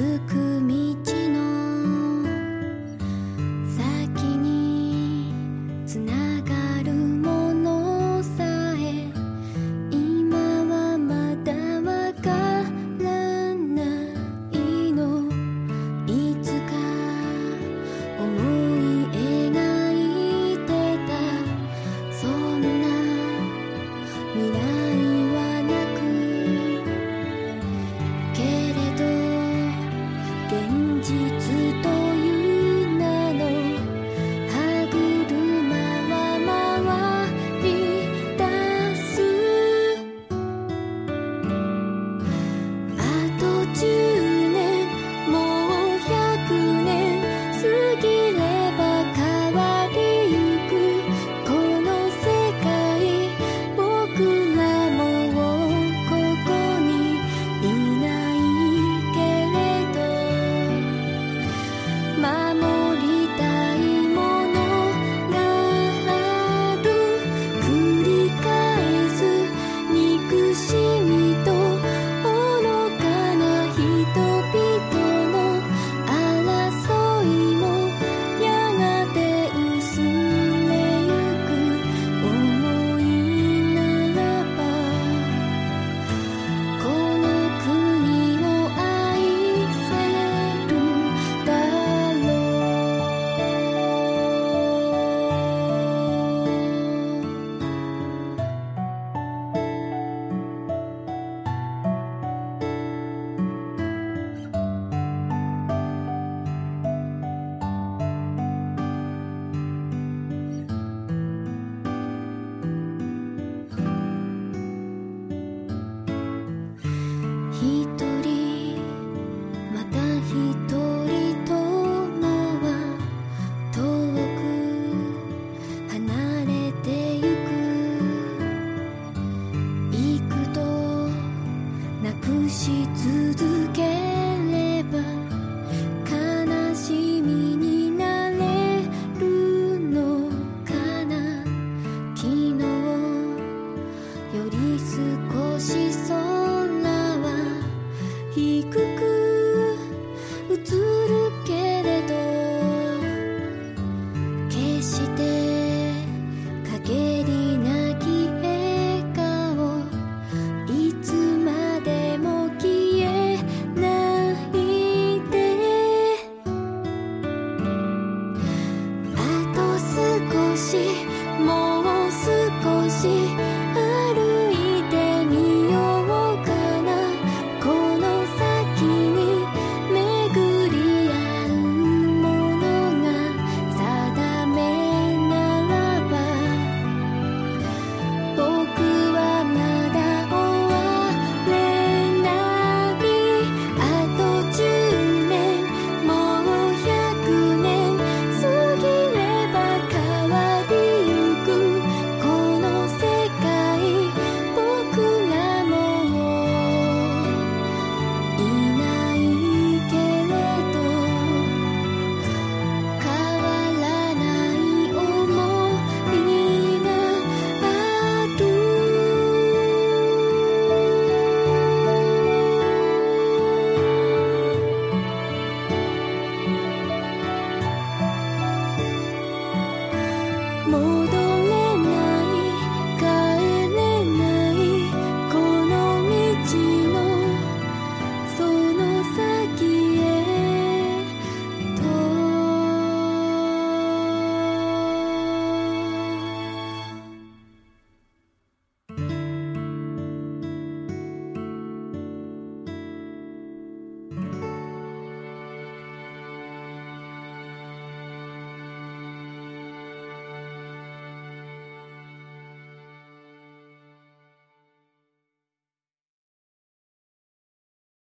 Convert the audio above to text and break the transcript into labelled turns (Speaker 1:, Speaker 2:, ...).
Speaker 1: 続くし続け无。